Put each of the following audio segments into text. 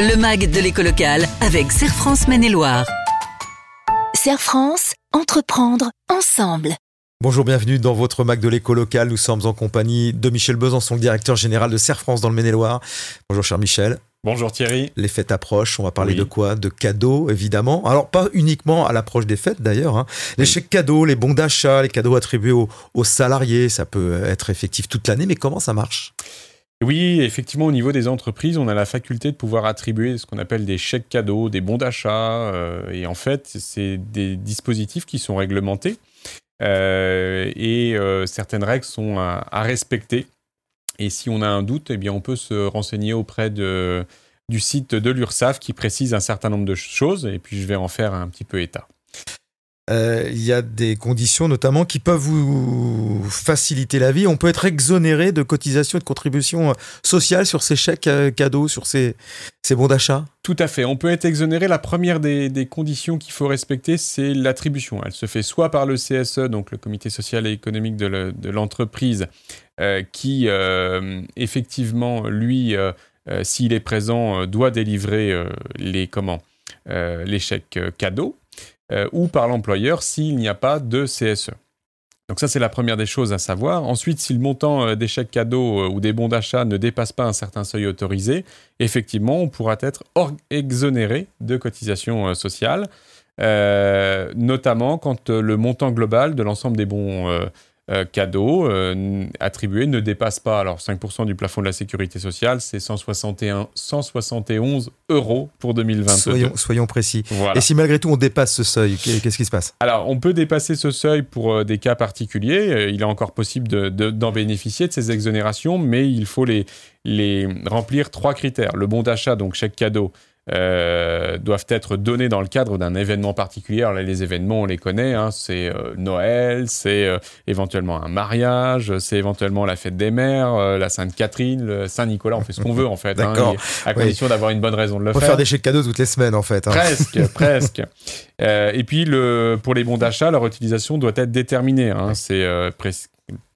Le MAG de l'éco locale avec Serre France Maine-et-Loire. Serre France, entreprendre ensemble. Bonjour, bienvenue dans votre MAG de l'éco local. Nous sommes en compagnie de Michel Besançon, le directeur général de Serre France dans le Maine-et-Loire. Bonjour, cher Michel. Bonjour Thierry. Les fêtes approchent. On va parler de quoi? De cadeaux, évidemment. Alors, pas uniquement à l'approche des fêtes, d'ailleurs. Hein. Les chèques cadeaux, les bons d'achat, les cadeaux attribués aux salariés, ça peut être effectif toute l'année. Mais comment ça marche? Oui, effectivement, au niveau des entreprises, on a la faculté de pouvoir attribuer ce qu'on appelle des chèques cadeaux, des bons d'achat. Euh, et en fait, c'est des dispositifs qui sont réglementés. Euh, et euh, certaines règles sont à, respecter. Et si on a un doute, eh bien, on peut se renseigner auprès de, du site de l'URSSAF qui précise un certain nombre de choses. Et puis, je vais en faire un petit peu état. Euh, il y a des conditions notamment qui peuvent vous faciliter la vie. On peut être exonéré de cotisations et de contributions sociales sur ces chèques euh, cadeaux, sur ces, ces bons d'achat Tout à fait. On peut être exonéré. La première des, conditions qu'il faut respecter, c'est l'attribution. Elle se fait soit par le CSE, donc le Comité social et économique de l'entreprise, euh, qui effectivement, lui, s'il est présent, doit délivrer les, comment, les chèques cadeaux. Euh, ou par l'employeur s'il n'y a pas de CSE. Donc ça, c'est la première des choses à savoir. Ensuite, si le montant euh, des chèques cadeaux euh, ou des bons d'achat ne dépasse pas un certain seuil autorisé, effectivement, on pourra être exonéré de cotisations sociales, notamment quand le montant global de l'ensemble des bons euh, cadeaux euh, attribués ne dépasse pas, alors 5% du plafond de la sécurité sociale, c'est 161, 171 euros pour 2022. Soyons, précis. Et si malgré tout on dépasse ce seuil, qu'est-ce qui se passe? Alors on peut dépasser ce seuil pour euh, des cas particuliers, il est encore possible d'en bénéficier de ces exonérations, mais il faut les, les remplir trois critères. Le bon d'achat, donc chèque cadeau, euh, doivent être donnés dans le cadre d'un événement particulier. Alors là, les événements, on les connaît, hein, c'est euh, Noël, c'est euh, éventuellement un mariage, c'est éventuellement la fête des mères, la Sainte-Catherine, le Saint-Nicolas, on fait ce qu'on veut en fait, hein, à condition d'avoir une bonne raison de le faire. On peut faire des chèques cadeaux toutes les semaines en fait. Hein. Presque, presque. et puis le, pour les bons d'achat, leur utilisation doit être déterminée. C'est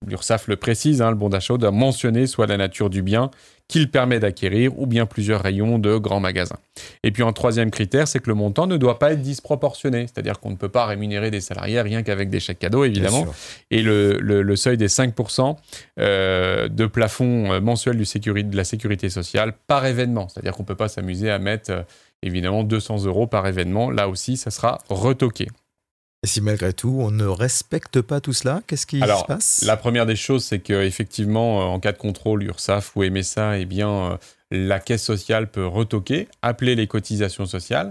l'URSSAF le précise, le bon d'achat doit mentionner soit la nature du bien, qu'il permet d'acquérir ou bien plusieurs rayons de grands magasins. Et puis un troisième critère, c'est que le montant ne doit pas être disproportionné, c'est-à-dire qu'on ne peut pas rémunérer des salariés rien qu'avec des chèques cadeaux, évidemment. Et le, seuil des 5% euh, de plafond euh, mensuel du de la sécurité sociale par événement, c'est-à-dire qu'on ne peut pas s'amuser à mettre euh, évidemment 200 euros par événement, là aussi ça sera retoqué. Et si malgré tout, on ne respecte pas tout cela, qu'est-ce qui se passe? La première des choses, c'est qu'effectivement, euh, en cas de contrôle URSAF ou MSA, eh bien, euh, la caisse sociale peut retoquer, appeler les cotisations sociales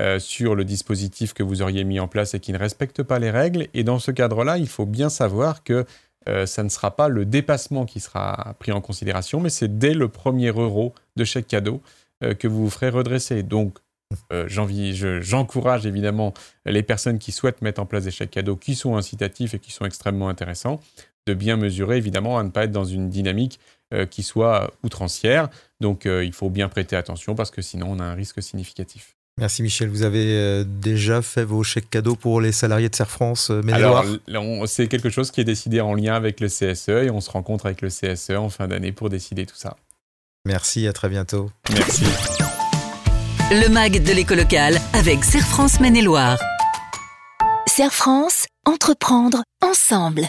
euh, sur le dispositif que vous auriez mis en place et qui ne respecte pas les règles. Et dans ce cadre-là, il faut bien savoir que ça ne sera pas le dépassement qui sera pris en considération, mais c'est dès le premier euro de chèque cadeau que vous vous ferez redresser. Donc, euh, j'encourage évidemment les personnes qui souhaitent mettre en place des chèques cadeaux qui sont incitatifs et qui sont extrêmement intéressants, de bien mesurer évidemment à ne pas être dans une dynamique euh, qui soit outrancière. Donc euh, il faut bien prêter attention parce que sinon on a un risque significatif. Merci Michel. Vous avez déjà fait vos chèques cadeaux pour les salariés de Serre France Alors, c'est quelque chose qui est décidé en lien avec le CSE et on se rencontre avec le CSE en fin d'année pour décider tout ça. Merci, à très bientôt. Merci. Le MAG de l'éco locale avec Serre France Maine-et-Loire. Serre France, entreprendre ensemble.